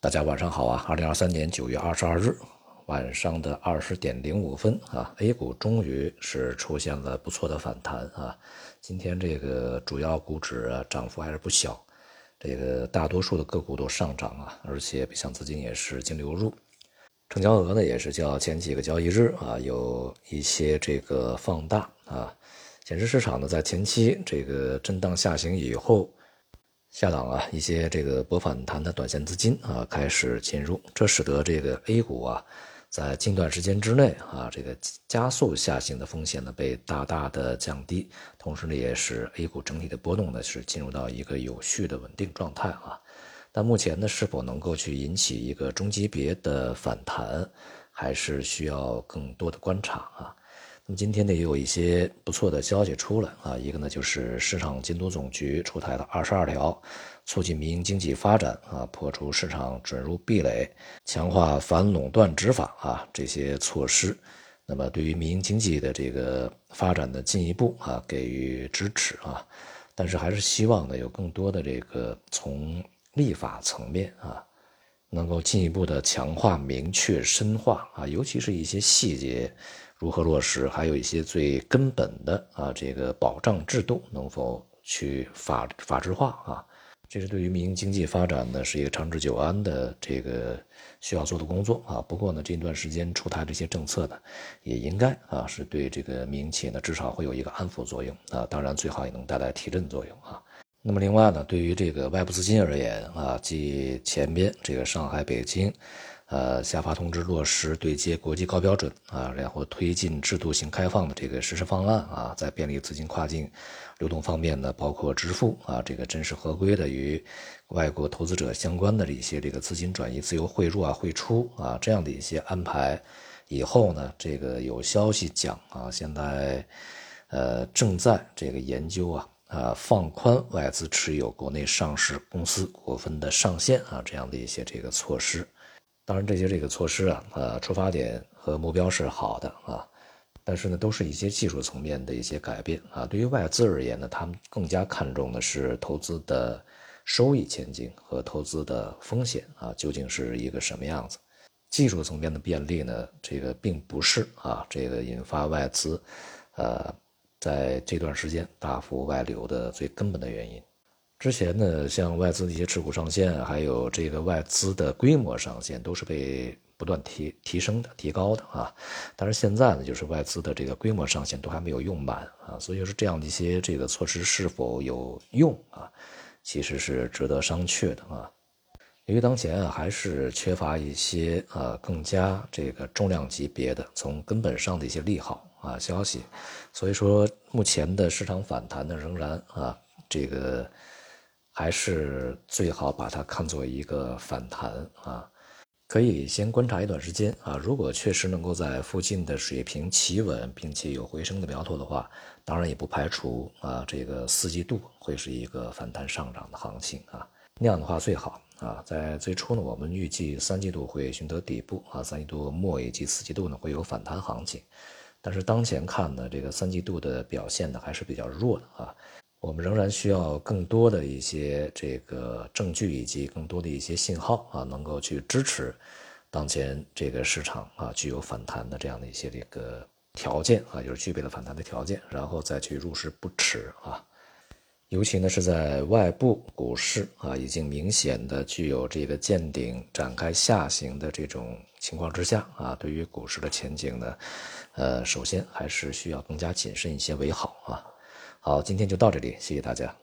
大家晚上好啊！二零二三年九月二十二日晚上的二十点零五分啊，A 股终于是出现了不错的反弹啊。今天这个主要股指啊涨幅还是不小，这个大多数的个股都上涨啊，而且北向资金也是净流入，成交额呢也是较前几个交易日啊有一些这个放大啊，显示市场呢在前期这个震荡下行以后。下档啊，一些这个博反弹的短线资金啊开始进入，这使得这个 A 股啊，在近段时间之内啊，这个加速下行的风险呢被大大的降低，同时呢也使 A 股整体的波动呢是进入到一个有序的稳定状态啊。但目前呢，是否能够去引起一个中级别的反弹，还是需要更多的观察啊。那么今天呢，也有一些不错的消息出来啊。一个呢，就是市场监督总局出台了二十二条促进民营经济发展啊、破除市场准入壁垒、强化反垄断执法啊这些措施。那么对于民营经济的这个发展的进一步啊，给予支持啊。但是还是希望呢，有更多的这个从立法层面啊，能够进一步的强化、明确、深化啊，尤其是一些细节。如何落实？还有一些最根本的啊，这个保障制度能否去法法制化啊？这是对于民营经济发展呢，是一个长治久安的这个需要做的工作啊。不过呢，这段时间出台这些政策呢，也应该啊，是对这个民营企业呢，至少会有一个安抚作用啊。当然，最好也能带来提振作用啊。那么另外呢，对于这个外部资金而言啊，即前边这个上海、北京。呃，下发通知落实对接国际高标准啊，然后推进制度性开放的这个实施方案啊，在便利资金跨境流动方面呢，包括支付啊，这个真实合规的与外国投资者相关的一些这个资金转移、自由汇入啊、汇出啊这样的一些安排，以后呢，这个有消息讲啊，现在呃正在这个研究啊啊放宽外资持有国内上市公司股份的上限啊这样的一些这个措施。当然，这些这个措施啊，呃，出发点和目标是好的啊，但是呢，都是一些技术层面的一些改变啊。对于外资而言呢，他们更加看重的是投资的收益前景和投资的风险啊，究竟是一个什么样子？技术层面的便利呢，这个并不是啊，这个引发外资，呃，在这段时间大幅外流的最根本的原因。之前呢，像外资的一些持股上限，还有这个外资的规模上限，都是被不断提提升的、提高的啊。但是现在呢，就是外资的这个规模上限都还没有用满啊，所以说这样的一些这个措施是否有用啊，其实是值得商榷的啊。由于当前啊还是缺乏一些呃更加这个重量级别的、从根本上的一些利好啊消息，所以说目前的市场反弹呢，仍然啊这个。还是最好把它看作一个反弹啊，可以先观察一段时间啊。如果确实能够在附近的水平企稳，并且有回升的苗头的话，当然也不排除啊，这个四季度会是一个反弹上涨的行情啊。那样的话最好啊。在最初呢，我们预计三季度会寻得底部啊，三季度末以及四季度呢会有反弹行情，但是当前看呢，这个三季度的表现呢还是比较弱的啊。我们仍然需要更多的一些这个证据以及更多的一些信号啊，能够去支持当前这个市场啊具有反弹的这样的一些这个条件啊，就是具备了反弹的条件，然后再去入市不迟啊。尤其呢是在外部股市啊已经明显的具有这个见顶展开下行的这种情况之下啊，对于股市的前景呢，呃，首先还是需要更加谨慎一些为好啊。好，今天就到这里，谢谢大家。